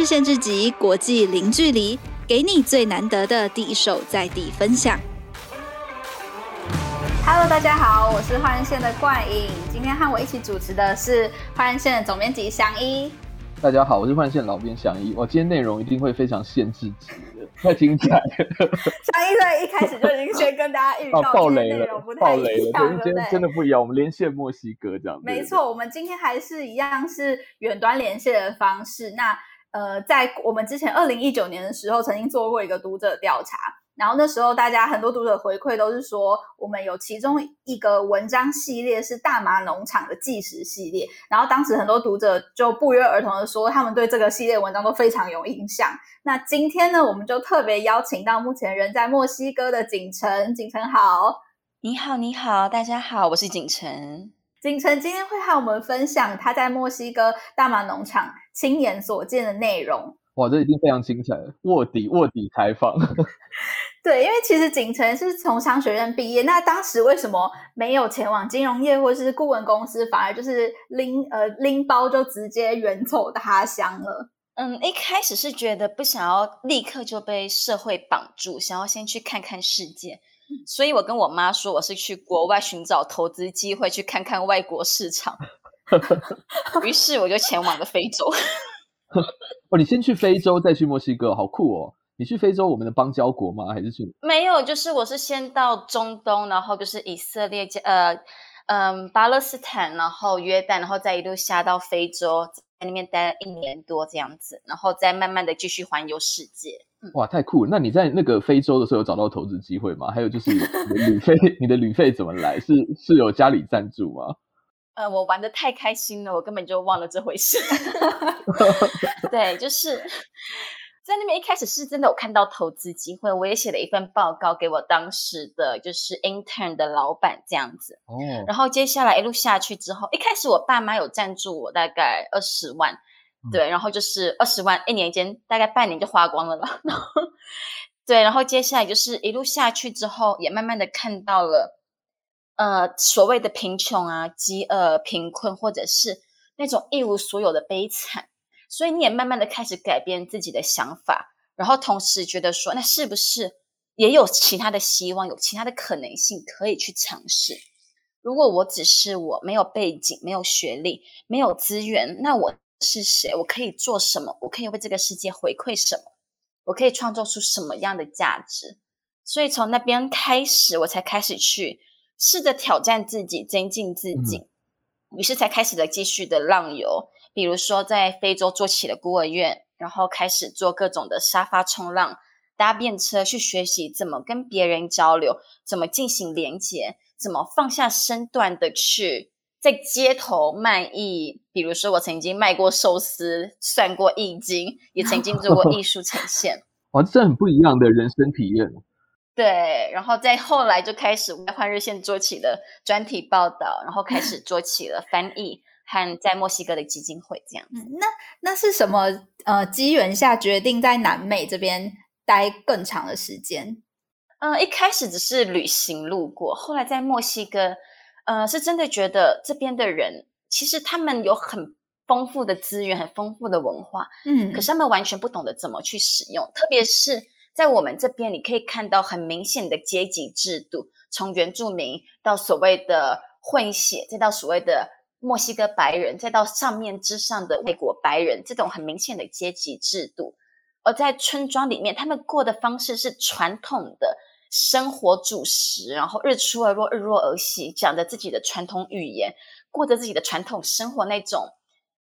日限制级，国际零距离，给你最难得的第一手在地分享。Hello，大家好，我是换日线的冠颖，今天和我一起主持的是换日线的总编辑祥一。大家好，我是换日线老编祥一。我今天内容一定会非常限制级的，太精彩了。祥一在一开始就已经先跟大家预告，爆雷了，爆雷了，对，今天真的不一样。我们连线墨西哥这样。没错，我们今天还是一样是远端连线的方式。那呃，在我们之前二零一九年的时候，曾经做过一个读者调查。然后那时候，大家很多读者回馈都是说，我们有其中一个文章系列是大麻农场的纪实系列。然后当时很多读者就不约而同的说，他们对这个系列文章都非常有印象。那今天呢，我们就特别邀请到目前人在墨西哥的景城。景城好，你好，你好，大家好，我是景城。景城今天会和我们分享他在墨西哥大麻农场亲眼所见的内容。哇，这已经非常精彩了，卧底卧底采访。对，因为其实景晨是从商学院毕业，那当时为什么没有前往金融业或是顾问公司，反而就是拎呃拎包就直接远走他乡了？嗯，一开始是觉得不想要立刻就被社会绑住，想要先去看看世界，所以我跟我妈说我是去国外寻找投资机会，去看看外国市场。于是我就前往了非洲。哦，你先去非洲，再去墨西哥，好酷哦！你去非洲，我们的邦交国吗？还是去？没有，就是我是先到中东，然后就是以色列，呃，嗯，巴勒斯坦，然后约旦，然后再一路下到非洲，在那边待了一年多这样子，然后再慢慢的继续环游世界。嗯、哇，太酷了！那你在那个非洲的时候有找到投资机会吗？还有就是你的旅费，你的旅费怎么来？是是有家里赞助吗？呃，我玩的太开心了，我根本就忘了这回事。对，就是。在那边一开始是真的有看到投资机会，我也写了一份报告给我当时的就是 intern 的老板这样子。哦。然后接下来一路下去之后，一开始我爸妈有赞助我大概二十万，嗯，对，然后就是二十万一年间大概半年就花光了啦。然 后对，然后接下来就是一路下去之后，也慢慢的看到了呃所谓的贫穷啊、饥饿、贫困，或者是那种一无所有的悲惨。所以你也慢慢的开始改变自己的想法，然后同时觉得说，那是不是也有其他的希望，有其他的可能性可以去尝试？如果我只是我没有背景、没有学历、没有资源，那我是谁？我可以做什么？我可以为这个世界回馈什么？我可以创造出什么样的价值？所以从那边开始，我才开始去试着挑战自己，增进自己，嗯、于是才开始了继续的浪游。比如说，在非洲做起了孤儿院，然后开始做各种的沙发冲浪、搭便车，去学习怎么跟别人交流，怎么进行连接，怎么放下身段的去在街头卖艺。比如说，我曾经卖过寿司，算过易经，也曾经做过 艺术呈现。哇，这很不一样的人生体验。对，然后在后来就开始外换日线做起了专题报道，然后开始 做起了翻译。和在墨西哥的基金会这样，嗯，那那是什么呃机缘下决定在南美这边待更长的时间？嗯、呃，一开始只是旅行路过，后来在墨西哥，呃，是真的觉得这边的人其实他们有很丰富的资源，很丰富的文化，嗯，可是他们完全不懂得怎么去使用，特别是在我们这边，你可以看到很明显的阶级制度，从原住民到所谓的混血，再到所谓的。墨西哥白人，再到上面之上的外国白人，这种很明显的阶级制度。而在村庄里面，他们过的方式是传统的生活主食，然后日出而落，日落而息，讲着自己的传统语言，过着自己的传统生活，那种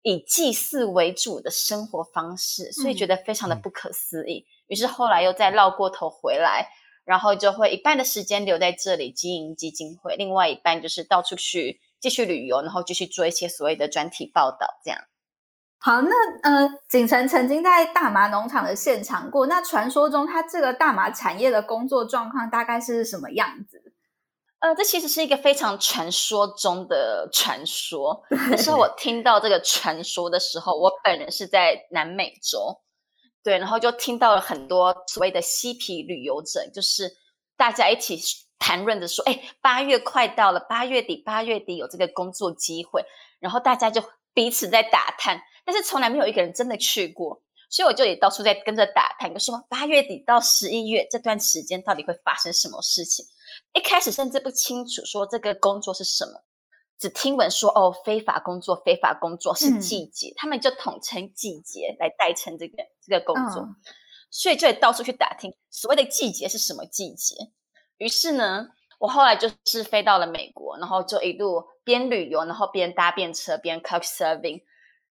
以祭祀为主的生活方式，所以觉得非常的不可思议。嗯、于是后来又再绕过头回来，然后就会一半的时间留在这里经营基金会，另外一半就是到处去。继续旅游，然后继续做一些所谓的专题报道，这样。好，那呃，景晨曾经在大麻农场的现场过。那传说中，他这个大麻产业的工作状况大概是什么样子？呃，这其实是一个非常传说中的传说。那时候我听到这个传说的时候，我本人是在南美洲，对，然后就听到了很多所谓的嬉皮旅游者，就是大家一起。谈论着说：“哎，八月快到了，八月底，八月底有这个工作机会，然后大家就彼此在打探，但是从来没有一个人真的去过。所以我就也到处在跟着打探，就说八月底到十一月这段时间到底会发生什么事情。一开始甚至不清楚说这个工作是什么，只听闻说哦，非法工作，非法工作是季节，嗯、他们就统称季节来代称这个这个工作，嗯、所以就得到处去打听所谓的季节是什么季节。于是呢，我后来就是飞到了美国，然后就一路边旅游，然后边搭便车，边 couch serving，。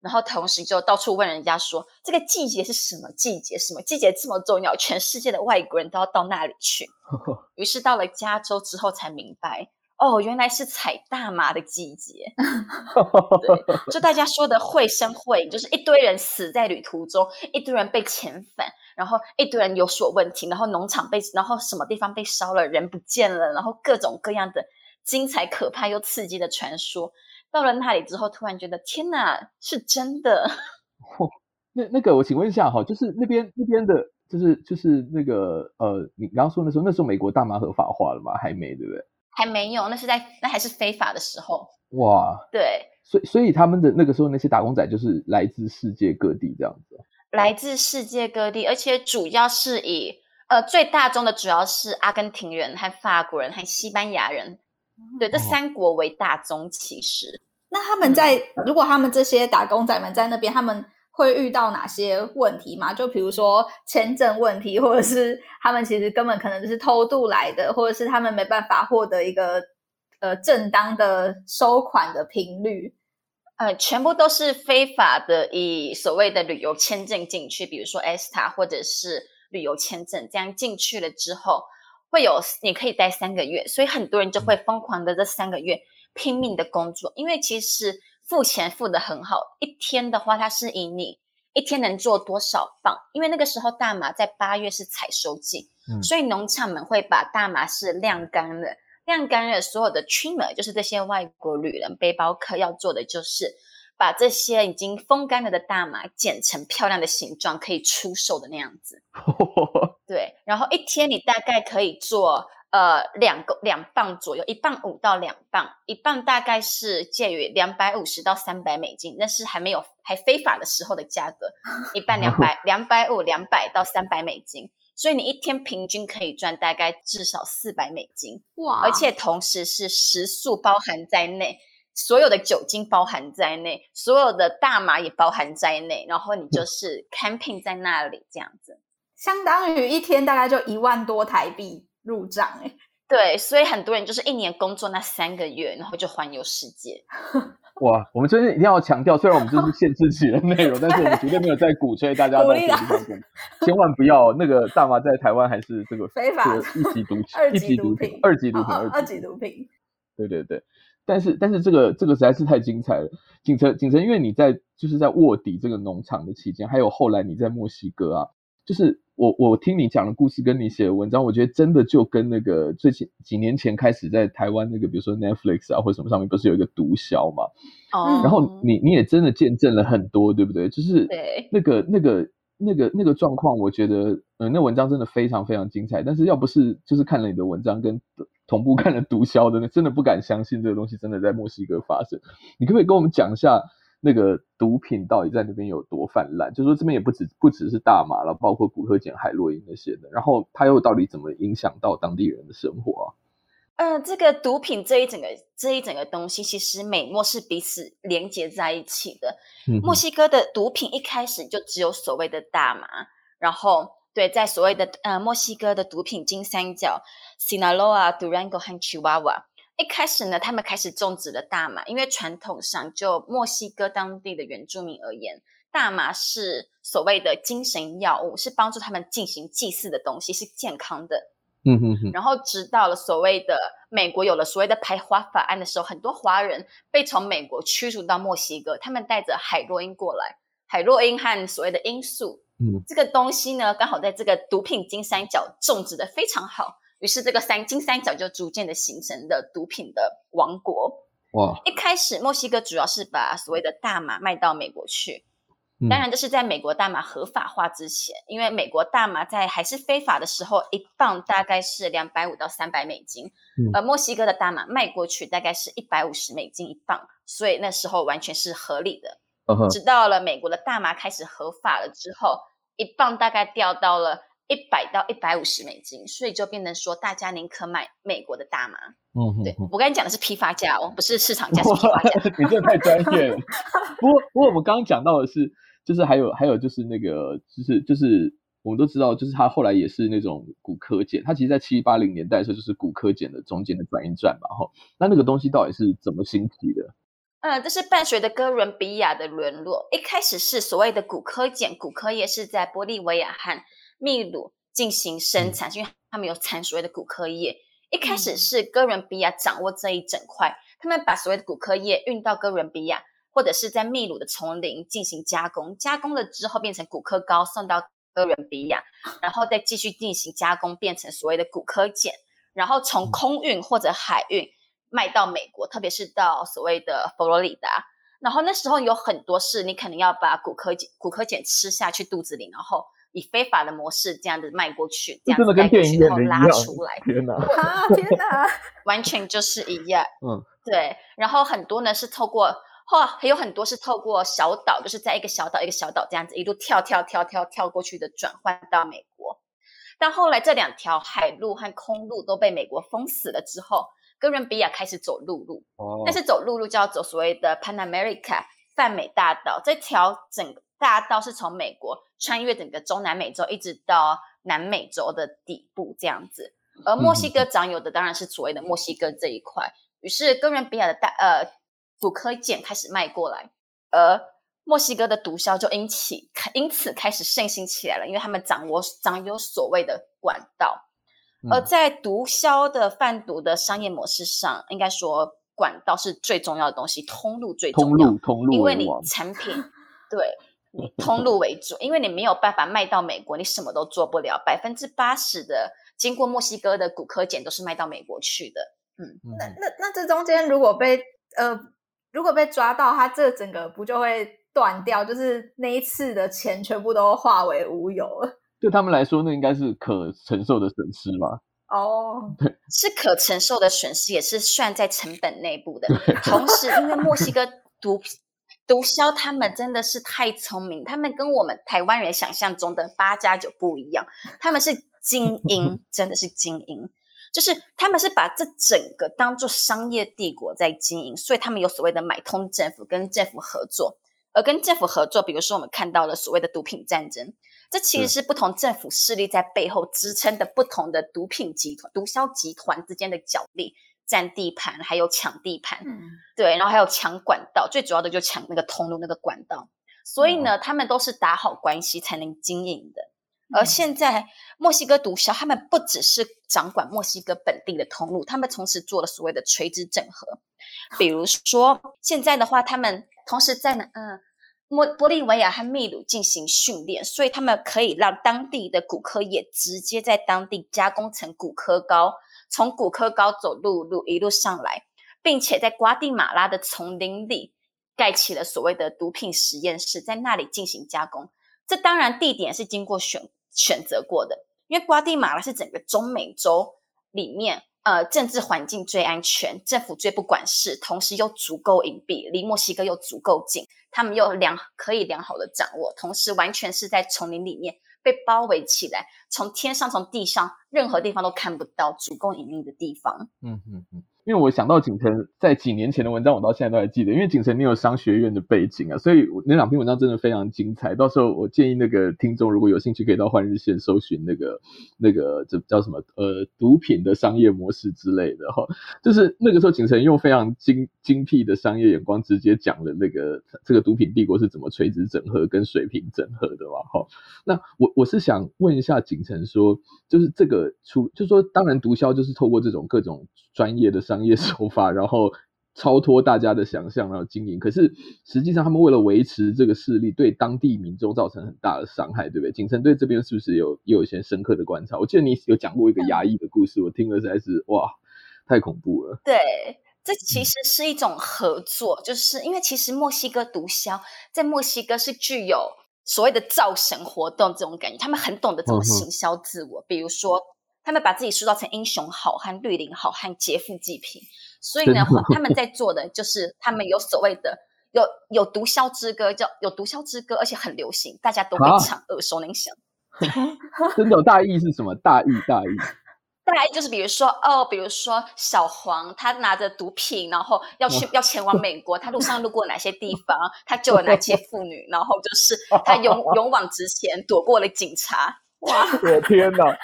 然后同时就到处问人家说，这个季节是什么季节？什么季节这么重要？全世界的外国人都要到那里去。于是到了加州之后才明白，哦，原来是采大麻的季节。对，就大家说的绘声绘影，就是一堆人死在旅途中，一堆人被遣返，然后一堆人有所问题，然后农场被，然后什么地方被烧了，人不见了，然后各种各样的精彩、可怕又刺激的传说。到了那里之后，突然觉得天哪，是真的。哦、那那个，我请问一下哈，就是那边那边的，就是就是那个呃，你刚刚说那时候，那时候美国大麻合法化了吗？还没，对不对？还没有，那是在那还是非法的时候。哇，对，所以所以他们的那个时候那些打工仔就是来自世界各地这样子。来自世界各地，而且主要是以呃最大宗的主要是阿根廷人和法国人和西班牙人。对，这三国为大宗，其实。那他们在，如果他们这些打工仔们在那边，他们会遇到哪些问题吗？就比如说签证问题，或者是他们其实根本可能就是偷渡来的，或者是他们没办法获得一个呃正当的收款的频率。呃，全部都是非法的，以所谓的旅游签证进去，比如说 ESTA 或者是旅游签证，这样进去了之后。会有你可以待三个月，所以很多人就会疯狂的这三个月拼命的工作，因为其实付钱付得很好，一天的话它是以你一天能做多少磅，因为那个时候大麻在八月是采收季，嗯，所以农场们会把大麻是晾干了，晾干了所有的 trimmer，就是这些外国旅人背包客要做的就是。把这些已经风干了的大麻剪成漂亮的形状，可以出售的那样子。对，然后一天你大概可以做呃两个两磅左右，一磅五到两磅，一磅大概是介于两百五十到三百美金，那是还没有还非法的时候的价格，一磅两百 两百五两百到三百美金，所以你一天平均可以赚大概至少四百美金。哇！而且同时是食宿包含在内。所有的酒精包含在内，所有的大麻也包含在内，然后你就是 camping 在那里这样子，相当于一天大概就一万多台币入账哎。对，所以很多人就是一年工作那三个月，然后就环游世界。哇，我们这边一定要强调，虽然我们这是限制级的内容，但是我们绝对没有在鼓吹大家到这个地方工，千万不要那个大麻在台湾还是这个非法一级毒品，二级毒品，二级毒品，二级毒品。对对对。但是，但是这个这个实在是太精彩了，景城景城，因为你在就是在卧底这个农场的期间，还有后来你在墨西哥啊，就是我我听你讲的故事，跟你写的文章，我觉得真的就跟那个最近几年前开始在台湾那个，比如说 Netflix 啊或者什么上面不是有一个毒枭嘛，哦，然后你你也真的见证了很多，对不对？就是那个那个那个那个状况，我觉得嗯，那文章真的非常非常精彩。但是要不是就是看了你的文章跟。同步看了毒枭的，那真的不敢相信这个东西真的在墨西哥发生。你可不可以跟我们讲一下那个毒品到底在那边有多泛滥？就是说这边也不止不只是大麻了，包括古柯碱、海洛因那些的。然后它又到底怎么影响到当地人的生活啊？呃，这个毒品这一整个这一整个东西，其实美墨是彼此连接在一起的。嗯、墨西哥的毒品一开始就只有所谓的大麻，然后。对，在所谓的呃墨西哥的毒品金三角，Sinaloa、Durango 和 Chihuahua，一开始呢，他们开始种植了大麻，因为传统上就墨西哥当地的原住民而言，大麻是所谓的精神药物，是帮助他们进行祭祀的东西，是健康的。嗯哼哼。然后直到了所谓的美国有了所谓的排华法案的时候，很多华人被从美国驱逐到墨西哥，他们带着海洛因过来，海洛因和所谓的罂粟。嗯，这个东西呢，刚好在这个毒品金三角种植的非常好，于是这个三金三角就逐渐的形成了毒品的王国。哇！一开始墨西哥主要是把所谓的大麻卖到美国去，当然这是在美国大麻合法化之前，因为美国大麻在还是非法的时候，一磅大概是两百五到三百美金，而墨西哥的大麻卖过去大概是一百五十美金一磅，所以那时候完全是合理的。，直到了美国的大麻开始合法了之后，一磅大概掉到了一百到一百五十美金，所以就变成说大家宁可买美国的大麻。嗯哼，对，我跟你讲的是批发价哦，不是市场价，是批发价。你这太专业了。不过，不过我们刚刚讲到的是，就是还有还有就是那个，就是就是我们都知道，就是他后来也是那种骨科碱，他其实在七八零年代的时候就是骨科碱的中间的转运站嘛，哈。那那个东西到底是怎么兴起的？嗯，这是伴随着哥伦比亚的沦落。一开始是所谓的骨科碱，古柯叶是在玻利维亚和秘鲁进行生产，嗯、因为他们有产所谓的骨科液。一开始是哥伦比亚掌握这一整块，他们把所谓的骨科液运到哥伦比亚，或者是在秘鲁的丛林进行加工，加工了之后变成骨科膏，送到哥伦比亚，然后再继续进行加工，变成所谓的骨科碱，然后从空运或者海运卖到美国，特别是到所谓的佛罗里达。然后那时候有很多事，你可能要把骨科碱、骨科碱吃下去肚子里，然后。以非法的模式这样子卖过去，这样子带过去然后拉出来，天哪！天哪！完全就是一样。嗯，对。然后很多呢是透过，或还有很多是透过小岛，就是在一个小岛一个小岛这样子一路跳跳跳跳跳过去的转换到美国。但后来这两条海路和空路都被美国封死了之后，哥伦比亚开始走陆路。哦。但是走陆路就要走所谓的 Pan America 泛美大道，这条整个。大道是从美国穿越整个中南美洲，一直到南美洲的底部这样子。而墨西哥长有的当然是所谓的墨西哥这一块。于是哥伦比亚的大呃古柯碱开始卖过来，而墨西哥的毒枭就因起因此开始盛行起来了，因为他们掌握掌有所谓的管道。而在毒枭的贩毒的商业模式上，应该说管道是最重要的东西，通路最重要，通路通路，因为你产品 对。通路为主，因为你没有办法卖到美国，你什么都做不了。百分之八十的经过墨西哥的骨科检都是卖到美国去的。嗯，那那那这中间如果被呃如果被抓到，它这整个不就会断掉？就是那一次的钱全部都化为乌有了。对他们来说，那应该是可承受的损失吧？哦，对，是可承受的损失，也是算在成本内部的。同时，因为墨西哥毒品。毒枭他们真的是太聪明，他们跟我们台湾人想象中的八加九不一样，他们是精英，真的是精英，就是他们是把这整个当做商业帝国在经营，所以他们有所谓的买通政府，跟政府合作，而跟政府合作，比如说我们看到了所谓的毒品战争，这其实是不同政府势力在背后支撑的不同的毒品集团、毒枭集团之间的角力。占地盘，还有抢地盘，嗯、对，然后还有抢管道，最主要的就抢那个通路那个管道。所以呢，嗯、他们都是打好关系才能经营的。而现在墨西哥毒枭，他们不只是掌管墨西哥本地的通路，他们同时做了所谓的垂直整合。比如说，现在的话，他们同时在呢，嗯，玻玻利维亚和秘鲁进行训练，所以他们可以让当地的骨科也直接在当地加工成骨科膏。从骨科膏走陆路一路上来，并且在瓜地马拉的丛林里盖起了所谓的毒品实验室，在那里进行加工。这当然地点是经过选选择过的，因为瓜地马拉是整个中美洲里面呃政治环境最安全、政府最不管事，同时又足够隐蔽，离墨西哥又足够近，他们又良可以良好的掌握，同时完全是在丛林里面。被包围起来，从天上、从地上，任何地方都看不到，足够隐秘的地方。嗯嗯嗯。因为我想到景成在几年前的文章，我到现在都还记得。因为景成你有商学院的背景啊，所以那两篇文章真的非常精彩。到时候我建议那个听众如果有兴趣，可以到换日线搜寻那个那个这叫什么呃毒品的商业模式之类的哈。就是那个时候景成用非常精精辟的商业眼光，直接讲了那个这个毒品帝国是怎么垂直整合跟水平整合的嘛哈。那我我是想问一下景成说，就是这个出就是说当然毒枭就是透过这种各种专业的商商业 手法，然后超脱大家的想象，然后经营。可是实际上，他们为了维持这个势力，对当地民众造成很大的伤害，对不对？景城对这边是不是有也有一些深刻的观察？我记得你有讲过一个牙医的故事，我听了实在是哇，太恐怖了。对，这其实是一种合作，就是因为其实墨西哥毒枭在墨西哥是具有所谓的造神活动这种感觉，他们很懂得怎么行销自我，嗯、比如说。他们把自己塑造成英雄好汉、绿林好汉、劫富济贫，所以呢，他们在做的就是他们有所谓的有有毒枭之歌，叫有毒枭之歌，而且很流行，大家都会唱，耳熟能详。真的大意是什么？大意大意，大意就是比如说哦，比如说小黄他拿着毒品，然后要去要前往美国，他路上路过哪些地方，他救了哪些妇女，然后就是他 勇勇往直前，躲过了警察。哇！我的天哪！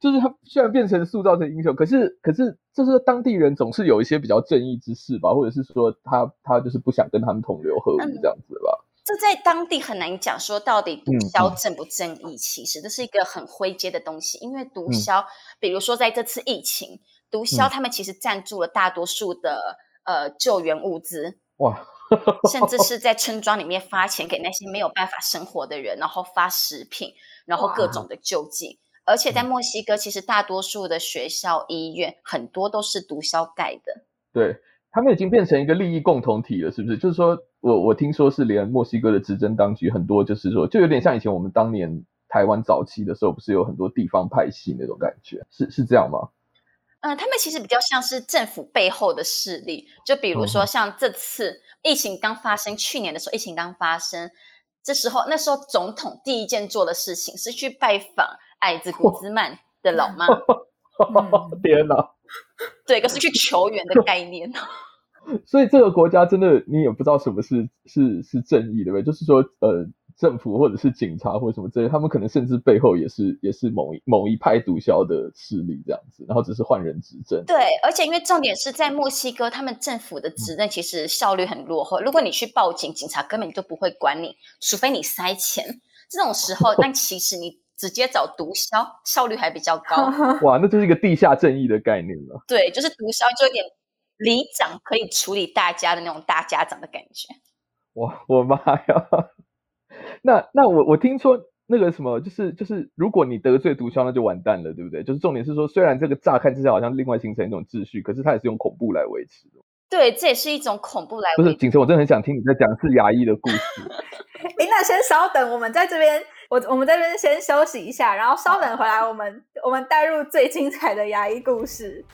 就是他虽然变成塑造成英雄，可是可是就是当地人总是有一些比较正义之事吧，或者是说他他就是不想跟他们同流合污这样子吧。这在当地很难讲，说到底毒枭正不正义？嗯、其实这是一个很灰阶的东西，因为毒枭，嗯、比如说在这次疫情，毒枭他们其实赞助了大多数的呃救援物资，哇，甚至是 在村庄里面发钱给那些没有办法生活的人，然后发食品，然后各种的救济。而且在墨西哥，其实大多数的学校、医院很多都是毒枭盖的。对。他们已经变成一个利益共同体了，是不是？就是说我我听说是连墨西哥的执政当局很多，就是说就有点像以前我们当年台湾早期的时候，不是有很多地方派系那种感觉，是是这样吗？嗯，他们其实比较像是政府背后的势力，就比如说像这次疫情刚发生，嗯、去年的时候疫情刚发生，这时候那时候总统第一件做的事情是去拜访矮子古兹曼的老妈。嗯、天哪！对，一个是去求援的概念。所以这个国家真的，你也不知道什么是是是正义，对不对？就是说，呃，政府或者是警察或者什么之类，他们可能甚至背后也是也是某一某一派毒枭的势力这样子，然后只是换人执政。对，而且因为重点是在墨西哥，他们政府的执政其实效率很落后。嗯、如果你去报警，警察根本就不会管你，除非你塞钱。这种时候，但其实你。直接找毒枭效率还比较高。哇，那就是一个地下正义的概念了。对，就是毒枭就有点里长可以处理大家的那种大家长的感觉。哇，我妈呀！那那我我听说那个什么，就是就是，如果你得罪毒枭，那就完蛋了，对不对？就是重点是说，虽然这个乍看之下好像另外形成一种秩序，可是它也是用恐怖来维持的。对，这也是一种恐怖来。不是，景晨，我真的很想听你在讲是牙医的故事。哎，那先稍等，我们在这边。我我们这边先休息一下，然后稍等回来，我们我们带入最精彩的牙医故事。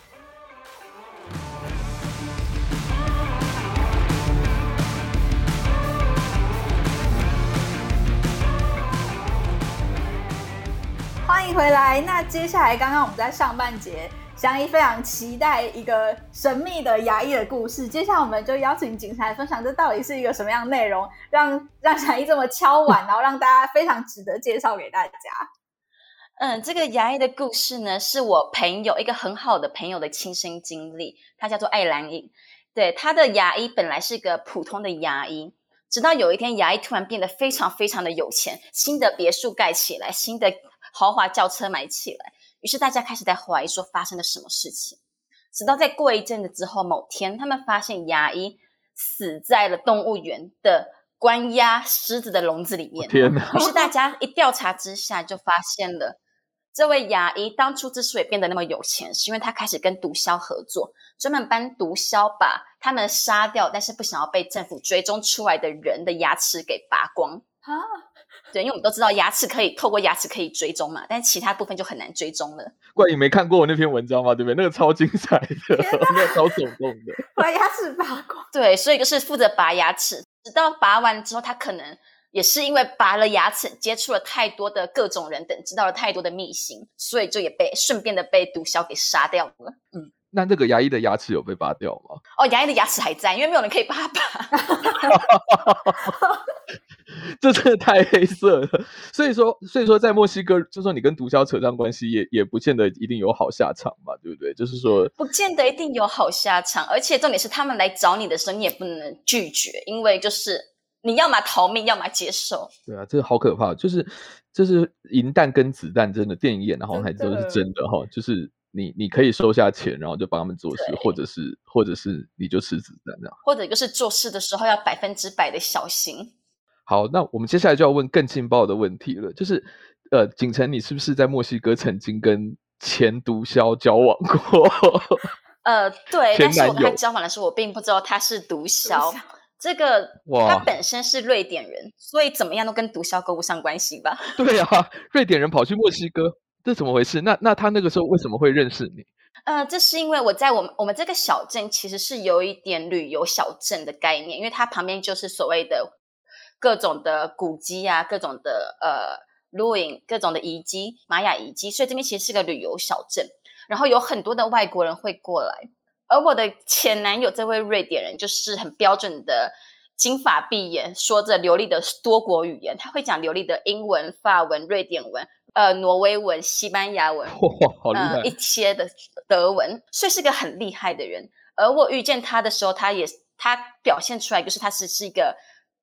欢迎回来。那接下来，刚刚我们在上半节。祥仪非常期待一个神秘的牙医的故事，接下来我们就邀请景才分享这到底是一个什么样的内容，让让祥仪这么敲碗，然后让大家非常值得介绍给大家。嗯，这个牙医的故事呢，是我朋友一个很好的朋友的亲身经历，他叫做艾兰颖。对，他的牙医本来是个普通的牙医，直到有一天牙医突然变得非常非常的有钱，新的别墅盖起来，新的豪华轿车买起来。于是大家开始在怀疑说发生了什么事情，直到在过一阵子之后，某天他们发现牙医死在了动物园的关押狮子的笼子里面。天哪！于是大家一调查之下，就发现了这位牙医当初之所以变得那么有钱，是因为他开始跟毒枭合作，专门帮毒枭把他们杀掉但是不想要被政府追踪出来的人的牙齿给拔光。啊！对，因为我们都知道牙齿可以透过牙齿可以追踪嘛，但是其他部分就很难追踪了。怪你没看过我那篇文章吗？对不对？那个超精彩的，那个超手动的，把牙齿拔光。对，所以就是负责拔牙齿，直到拔完之后，他可能也是因为拔了牙齿，接触了太多的各种人等，知道了太多的秘辛，所以就也被顺便的被毒枭给杀掉了。嗯，那这个牙医的牙齿有被拔掉吗？哦，牙医的牙齿还在，因为没有人可以帮他拔。这真的太黑色了，所以说，所以说，在墨西哥，就说你跟毒枭扯上关系，也也不见得一定有好下场嘛，对不对？就是说，不见得一定有好下场，而且重点是，他们来找你的时候，你也不能拒绝，因为就是你要么逃命，要么接受。对啊，这个好可怕，就是就是银弹跟子弹，真的电影演的好像还都是真的哈，就是你你可以收下钱，然后就帮他们做事，或者是或者是你就吃子弹这样，或者就是做事的时候要百分之百的小心。好，那我们接下来就要问更劲爆的问题了，就是，呃，景晨，你是不是在墨西哥曾经跟前毒枭交往过？呃，对，但是我跟他交往的时候，我并不知道他是毒枭。这个他本身是瑞典人，所以怎么样都跟毒枭勾不上关系吧？对啊，瑞典人跑去墨西哥，这怎么回事？那那他那个时候为什么会认识你？呃，这是因为我在我们我们这个小镇其实是有一点旅游小镇的概念，因为它旁边就是所谓的各种的古迹啊，各种的呃 ruin，各种的遗迹，玛雅遗迹，所以这边其实是个旅游小镇，然后有很多的外国人会过来。而我的前男友这位瑞典人就是很标准的金发碧眼，说着流利的多国语言，他会讲流利的英文、法文、瑞典文。呃，挪威文、西班牙文，哇，好厉害！呃，一些的德文，所以是个很厉害的人。而我遇见他的时候，他也他表现出来就是他是是一个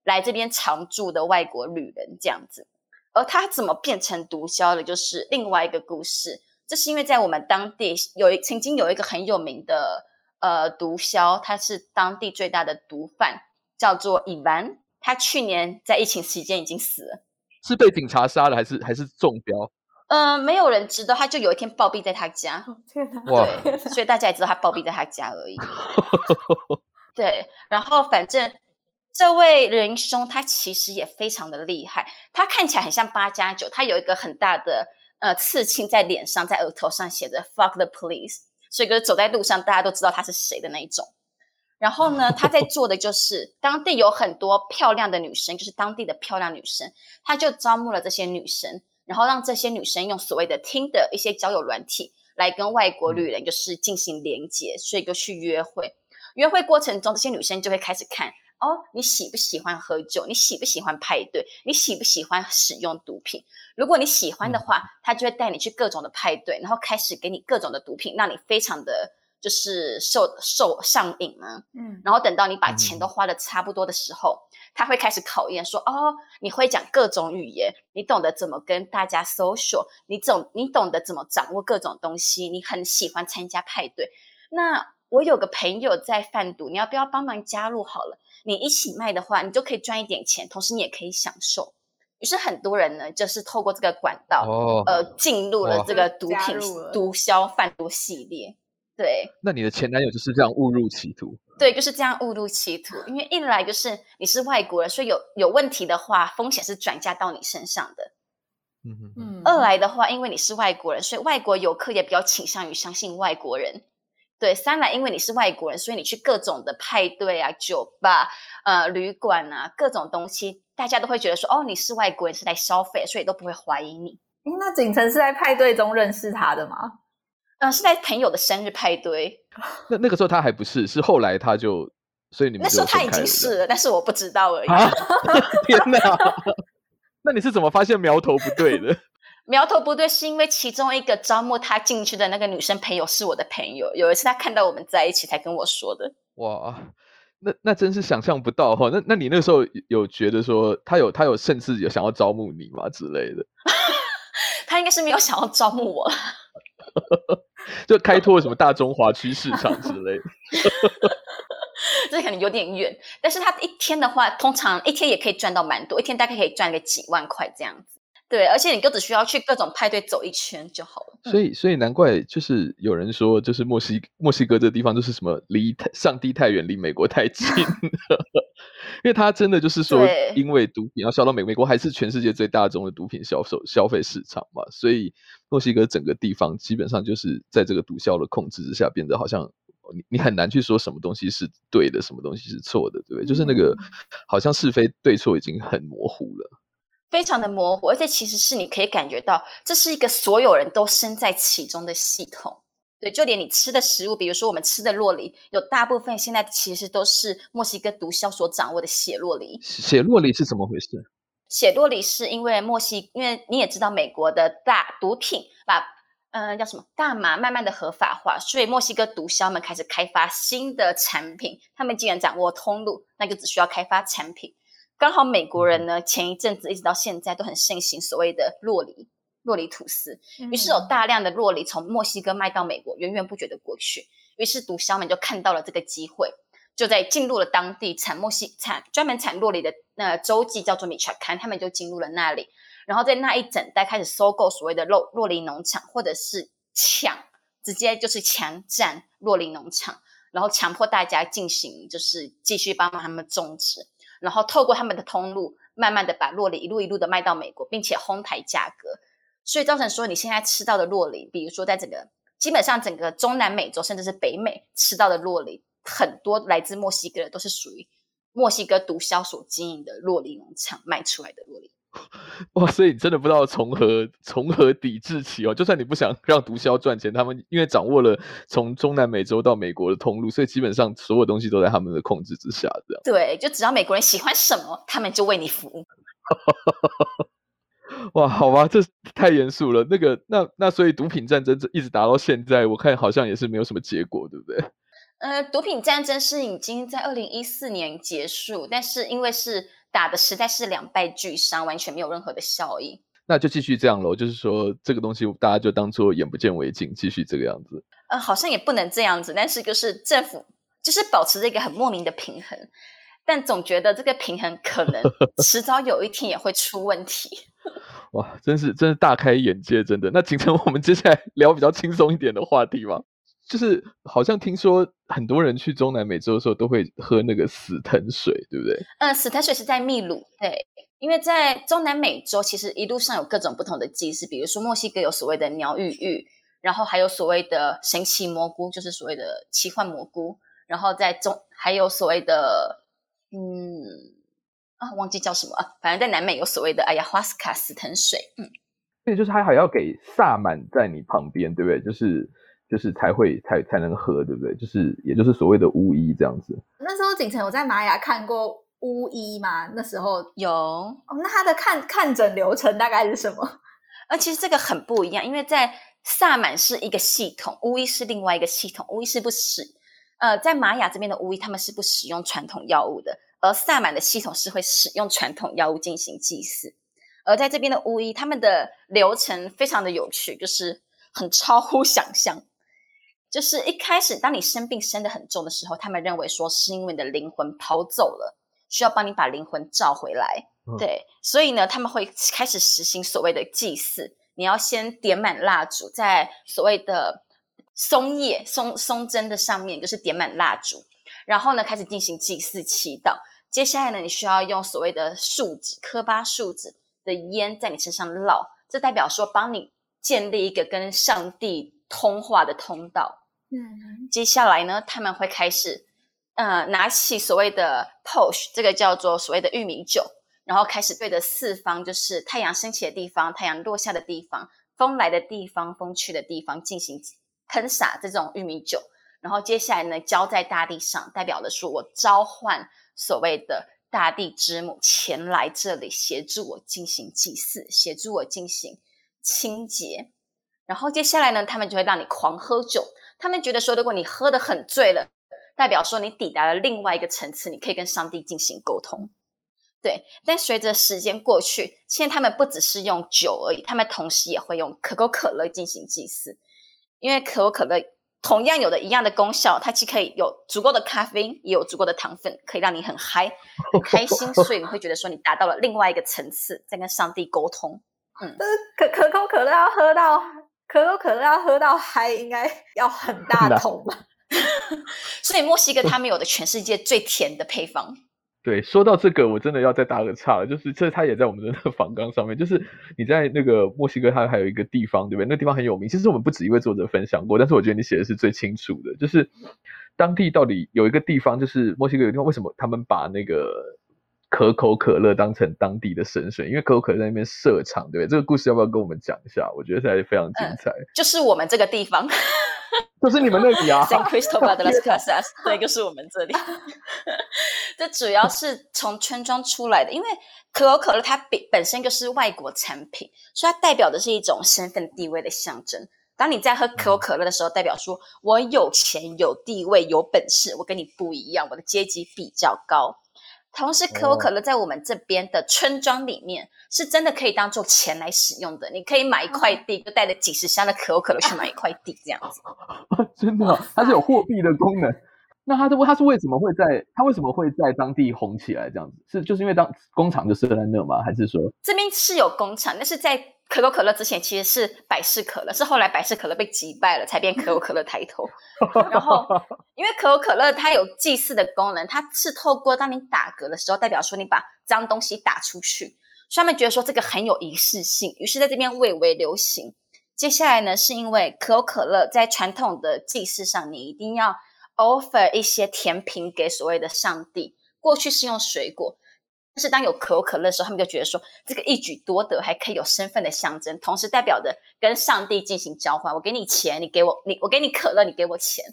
来这边常住的外国旅人这样子。而他怎么变成毒枭的，就是另外一个故事。这是因为在我们当地有一曾经有一个很有名的呃毒枭，他是当地最大的毒贩，叫做伊万。他去年在疫情期间已经死了。是被警察杀了，还是还是中标？嗯、呃，没有人知道，他就有一天暴毙在他家。天哪！哇！所以大家也知道他暴毙在他家而已。对，然后反正这位仁兄他其实也非常的厉害，他看起来很像八加九，他有一个很大的呃刺青在脸上，在额头上写着 “fuck the police”，所以就是走在路上大家都知道他是谁的那一种。然后呢，他在做的就是当地有很多漂亮的女生，就是当地的漂亮女生，他就招募了这些女生，然后让这些女生用所谓的 Tinder 一些交友软体来跟外国女人就是进行连接，所以就去约会。约会过程中，这些女生就会开始看哦，你喜不喜欢喝酒？你喜不喜欢派对？你喜不喜欢使用毒品？如果你喜欢的话，他就会带你去各种的派对，然后开始给你各种的毒品，让你非常的。就是受受上瘾嘛，嗯，然后等到你把钱都花的差不多的时候，嗯、他会开始考验说，哦，你会讲各种语言，你懂得怎么跟大家 social，你懂你懂得怎么掌握各种东西，你很喜欢参加派对。那我有个朋友在贩毒，你要不要帮忙加入好了？你一起卖的话，你就可以赚一点钱，同时你也可以享受。于是很多人呢，就是透过这个管道，哦、呃，进入了这个毒品毒枭贩毒系列。对，那你的前男友就是这样误入歧途？对，就是这样误入歧途。因为一来就是你是外国人，所以有有问题的话，风险是转嫁到你身上的。嗯哼嗯。二来的话，因为你是外国人，所以外国游客也比较倾向于相信外国人。对，三来因为你是外国人，所以你去各种的派对啊、酒吧、呃、旅馆啊，各种东西，大家都会觉得说，哦，你是外国人是来消费，所以都不会怀疑你。那景城是在派对中认识他的吗？嗯，是在朋友的生日派对。那那个时候他还不是，是后来他就，所以你们那时候他已经是了，但是我不知道而已。啊、天哪！那你是怎么发现苗头不对的？苗头不对是因为其中一个招募他进去的那个女生朋友是我的朋友，有一次他看到我们在一起才跟我说的。哇，那那真是想象不到哈！那那你那时候有觉得说他有他有甚至有想要招募你吗之类的？他应该是没有想要招募我。就开拓什么大中华区市场之类的，这可能有点远。但是他一天的话，通常一天也可以赚到蛮多，一天大概可以赚个几万块这样子。对，而且你就只需要去各种派对走一圈就好了。所以，所以难怪就是有人说，就是墨西墨西哥这个地方就是什么离上帝太远，离美国太近。因为他真的就是说，因为毒品要销到美美国，还是全世界最大宗的毒品销售消费市场嘛，所以墨西哥整个地方基本上就是在这个毒枭的控制之下，变得好像你你很难去说什么东西是对的，什么东西是错的，对不对？就是那个好像是非对错已经很模糊了，非常的模糊，而且其实是你可以感觉到，这是一个所有人都身在其中的系统。对，就连你吃的食物，比如说我们吃的洛梨，有大部分现在其实都是墨西哥毒枭所掌握的血洛梨。血洛梨是怎么回事？血洛梨是因为墨西，因为你也知道，美国的大毒品把嗯、呃、叫什么大麻慢慢的合法化，所以墨西哥毒枭们开始开发新的产品。他们既然掌握通路，那就只需要开发产品。刚好美国人呢，前一阵子一直到现在都很盛行所谓的洛梨。洛梨吐司，于是有大量的洛梨从墨西哥卖到美国，源源不绝的过去。于是毒枭们就看到了这个机会，就在进入了当地产墨西产专门产洛梨的那个州际叫做米查坎，他们就进入了那里，然后在那一整带开始收购所谓的洛洛梨农场，或者是抢，直接就是强占洛梨农场，然后强迫大家进行就是继续帮忙他们种植，然后透过他们的通路，慢慢的把洛梨一路一路的卖到美国，并且哄抬价格。所以造成说，你现在吃到的洛梨，比如说在整个基本上整个中南美洲甚至是北美吃到的洛梨，很多来自墨西哥的都是属于墨西哥毒枭所经营的洛梨农场卖出来的洛梨。哇，所以你真的不知道从何从何抵制起哦。就算你不想让毒枭赚钱，他们因为掌握了从中南美洲到美国的通路，所以基本上所有东西都在他们的控制之下。这样对，就只要美国人喜欢什么，他们就为你服务。哇，好吧，这太严肃了。那个，那那所以毒品战争一直打到现在，我看好像也是没有什么结果，对不对？呃，毒品战争是已经在二零一四年结束，但是因为是。打的实在是两败俱伤，完全没有任何的效益。那就继续这样喽，就是说这个东西大家就当做眼不见为净，继续这个样子。呃，好像也不能这样子，但是就是政府就是保持着一个很莫名的平衡，但总觉得这个平衡可能 迟早有一天也会出问题。哇，真是真是大开眼界，真的。那景成，我们接下来聊比较轻松一点的话题吧。就是好像听说很多人去中南美洲的时候都会喝那个死藤水，对不对？嗯，死藤水是在秘鲁，对，因为在中南美洲其实一路上有各种不同的祭祀，比如说墨西哥有所谓的鸟语玉，然后还有所谓的神奇蘑菇，就是所谓的奇幻蘑菇，然后在中还有所谓的嗯啊忘记叫什么啊，反正在南美有所谓的哎呀花斯卡死藤水，嗯，对，就是他还要给萨满在你旁边，对不对？就是。就是才会才才能喝，对不对？就是也就是所谓的巫医这样子。那时候景城有在玛雅看过巫医吗？那时候有。哦，那他的看看诊流程大概是什么？呃，其实这个很不一样，因为在萨满是一个系统，巫医是另外一个系统。巫医是不使呃，在玛雅这边的巫医他们是不使用传统药物的，而萨满的系统是会使用传统药物进行祭祀。而在这边的巫医，他们的流程非常的有趣，就是很超乎想象。就是一开始，当你生病生得很重的时候，他们认为说是因为你的灵魂跑走了，需要帮你把灵魂召回来。嗯、对，所以呢，他们会开始实行所谓的祭祀。你要先点满蜡烛，在所谓的松叶、松松针的上面，就是点满蜡烛，然后呢，开始进行祭祀祈祷。接下来呢，你需要用所谓的树脂、科巴树脂的烟在你身上烙，这代表说帮你建立一个跟上帝通话的通道。嗯，接下来呢，他们会开始，呃，拿起所谓的 Posh，这个叫做所谓的玉米酒，然后开始对着四方，就是太阳升起的地方、太阳落下的地方、风来的地方、风去的地方进行喷洒这种玉米酒，然后接下来呢，浇在大地上，代表的是我召唤所谓的大地之母前来这里协助我进行祭祀，协助我进行清洁。然后接下来呢，他们就会让你狂喝酒。他们觉得说，如果你喝得很醉了，代表说你抵达了另外一个层次，你可以跟上帝进行沟通。对，但随着时间过去，现在他们不只是用酒而已，他们同时也会用可口可乐进行祭祀，因为可口可乐同样有的一样的功效，它既可以有足够的咖啡因，也有足够的糖分，可以让你很嗨、很开心，所以你会觉得说你达到了另外一个层次，在跟上帝沟通。嗯，可可口可乐要喝到。可口可乐要喝到嗨，应该 要 很大桶吧？所以墨西哥他们有的全世界最甜的配方。对，说到这个，我真的要再打个岔了，就是这它也在我们的那个访纲上面，就是你在那个墨西哥，它还有一个地方，对不对？那个地方很有名。其实我们不止一位作者分享过，但是我觉得你写的是最清楚的，就是当地到底有一个地方，就是墨西哥有一个地方，为什么他们把那个。可口可乐当成当地的神水，因为可口可乐在那边设厂，对不对？这个故事要不要跟我们讲一下？我觉得还是非常精彩。嗯、就是我们这个地方，就是你们那里啊，San Cristobal de las Casas，对，就是我们这里。这主要是从村庄出来的，因为可口可乐它本本身就是外国产品，所以它代表的是一种身份地位的象征。当你在喝可口可乐的时候，代表说我有钱、有地位、有本事，我跟你不一样，我的阶级比较高。同时，可口可乐在我们这边的村庄里面，哦、是真的可以当做钱来使用的。你可以买一块地，就带着几十箱的可口可乐去买一块地，这样子。真的、哦，它是有货币的功能。那它这，它是为什么会在？它为什么会在当地红起来？这样子是就是因为当工厂就设在那吗？还是说这边是有工厂，但是在。可口可乐之前其实是百事可乐，是后来百事可乐被击败了，才变 可口可乐抬头。然后，因为可口可乐它有祭祀的功能，它是透过当你打嗝的时候，代表说你把脏东西打出去，所以他们觉得说这个很有仪式性，于是在这边蔚为流行。接下来呢，是因为可口可乐在传统的祭祀上，你一定要 offer 一些甜品给所谓的上帝。过去是用水果，但是当有可口可乐的时候，他们就觉得说这个一举多得，还可以有身份的象征，同时代表着跟上帝进行交换。我给你钱，你给我你，我给你可乐，你给我钱。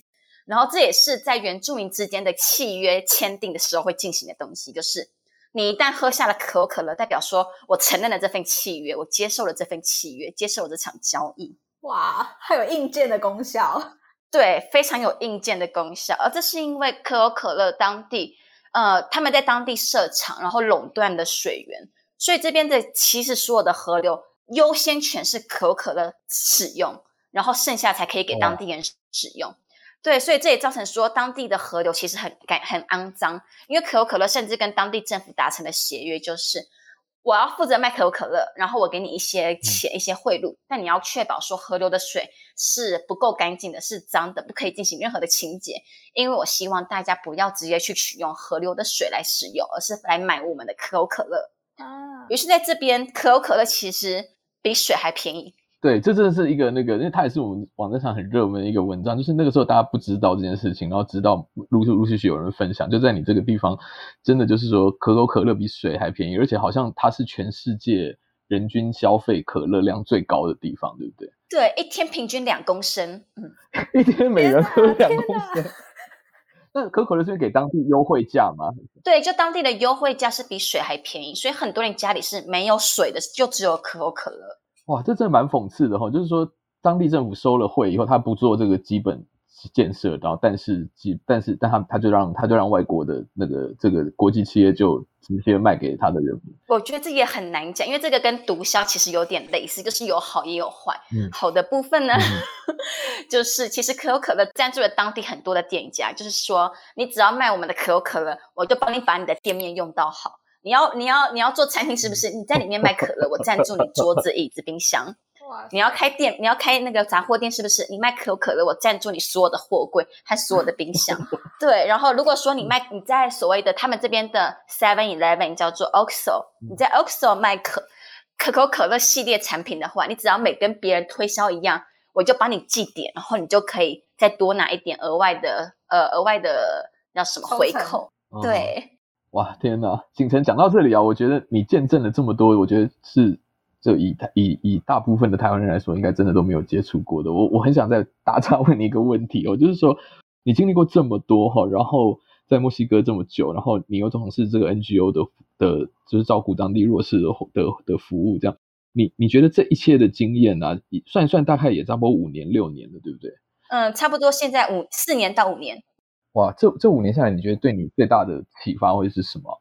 然后这也是在原住民之间的契约签订的时候会进行的东西，就是你一旦喝下了可口可乐，代表说我承认了这份契约，我接受了这份契约，接受了这场交易。哇，还有硬件的功效。对，非常有硬件的功效。而这是因为可口可乐当地。呃，他们在当地设厂，然后垄断的水源，所以这边的其实所有的河流优先权是可口可乐使用，然后剩下才可以给当地人使用。哦、对，所以这也造成说当地的河流其实很干很肮脏，因为可口可乐甚至跟当地政府达成的协约就是。我要负责卖可口可乐，然后我给你一些钱、嗯、一些贿赂，但你要确保说河流的水是不够干净的，是脏的，不可以进行任何的清洁。因为我希望大家不要直接去取用河流的水来使用，而是来买我们的可口可乐。啊，于是在这边，可口可乐其实比水还便宜。对，这真的是一个那个，因为它也是我们网站上很热门的一个文章，就是那个时候大家不知道这件事情，然后直到陆续陆续续有人分享，就在你这个地方，真的就是说可口可乐比水还便宜，而且好像它是全世界人均消费可乐量最高的地方，对不对？对，一天平均两公升，嗯，一天每人喝两公升。那可口可乐是给当地优惠价吗？对，就当地的优惠价是比水还便宜，所以很多人家里是没有水的，就只有可口可乐。哇，这真的蛮讽刺的哈！就是说，当地政府收了会以后，他不做这个基本建设，然后但是基，但是，但他他就让他就让外国的那个这个国际企业就直接卖给他的人民。我觉得这也很难讲，因为这个跟毒枭其实有点类似，就是有好也有坏。嗯，好的部分呢，嗯、就是其实可口可乐赞助了当地很多的店家，就是说，你只要卖我们的可口可乐，我就帮你把你的店面用到好。你要你要你要做餐厅是不是？你在里面卖可乐，我赞助你桌子、椅子、冰箱。哇！你要开店，你要开那个杂货店是不是？你卖可口可乐，我赞助你所有的货柜和所有的冰箱。对，然后如果说你卖你在所谓的他们这边的 Seven Eleven 叫做 OXO，你在 OXO 卖可可口可乐系列产品的话，你只要每跟别人推销一样，我就帮你记点，然后你就可以再多拿一点额外的呃额外的叫什么回扣？对。哇天呐，景程讲到这里啊，我觉得你见证了这么多，我觉得是就以以以大部分的台湾人来说，应该真的都没有接触过的。我我很想再打岔问你一个问题哦，就是说你经历过这么多哈，然后在墨西哥这么久，然后你又从事这个 NGO 的的，就是照顾当地弱势的的的服务，这样你你觉得这一切的经验啊，算一算大概也差不多五年六年了，对不对？嗯，差不多现在五四年到五年。哇，这这五年下来，你觉得对你最大的启发会是什么？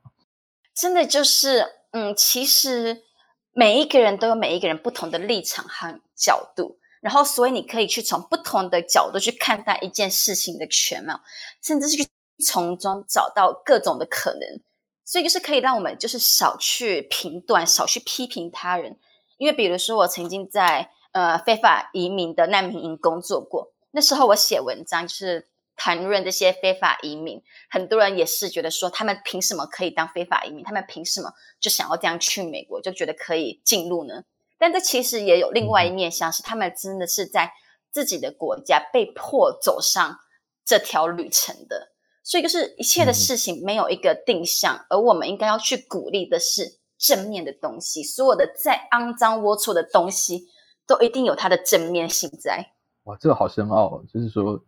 真的就是，嗯，其实每一个人都有每一个人不同的立场和角度，然后所以你可以去从不同的角度去看待一件事情的全貌，甚至是去从中找到各种的可能，所以就是可以让我们就是少去评断，少去批评他人。因为比如说，我曾经在呃非法移民的难民营工作过，那时候我写文章就是。谈论这些非法移民，很多人也是觉得说，他们凭什么可以当非法移民？他们凭什么就想要这样去美国，就觉得可以进入呢？但这其实也有另外一面，像是他们真的是在自己的国家被迫走上这条旅程的。所以，就是一切的事情没有一个定向，而我们应该要去鼓励的是正面的东西。所有的再肮脏龌龊的东西，都一定有它的正面性在。哇，这个好深奥哦，就是说。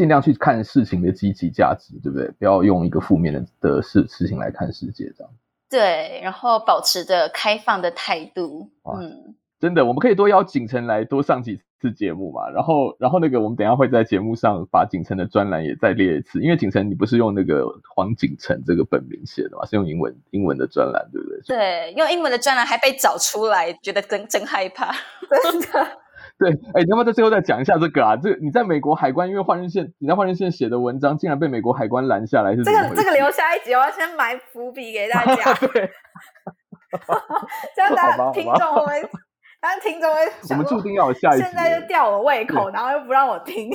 尽量去看事情的积极价值，对不对？不要用一个负面的的事事情来看世界，这样。对，然后保持着开放的态度。嗯，真的，我们可以多邀景城来多上几次节目嘛。然后，然后那个我们等一下会在节目上把景城的专栏也再列一次，因为景城你不是用那个黄景城这个本名写的嘛，是用英文英文的专栏，对不对？对，用英文的专栏还被找出来，觉得真真害怕，真的。对，哎，你要不要在最后再讲一下这个啊？这个你在美国海关，因为换日线，你在换日线写的文章，竟然被美国海关拦下来，是这个这个留下一集，我要先埋伏笔给大家。对，这样大 家听众会，大家听众会，我们注定要有下一集。现在就吊我胃口，然后又不让我听。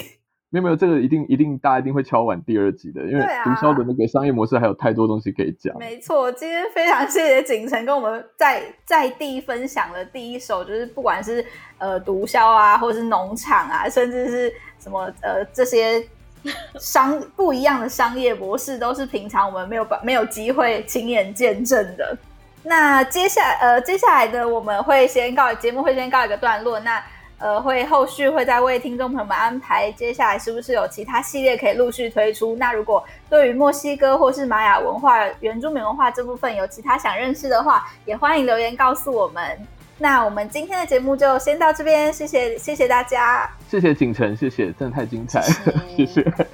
没有没有，这个一定一定大家一定会敲完第二集的，因为毒枭的那个商业模式还有太多东西可以讲。没错，今天非常谢谢景程跟我们在在地分享了第一手，就是不管是呃毒枭啊，或者是农场啊，甚至是什么呃这些商不一样的商业模式，都是平常我们没有没有机会亲眼见证的。那接下来呃接下来的我们会先告节目会先告一个段落，那。呃，会后续会再为听众朋友们安排，接下来是不是有其他系列可以陆续推出？那如果对于墨西哥或是玛雅文化、原住民文化这部分有其他想认识的话，也欢迎留言告诉我们。那我们今天的节目就先到这边，谢谢谢谢大家，谢谢景程，谢谢，真的太精彩了，谢谢。谢谢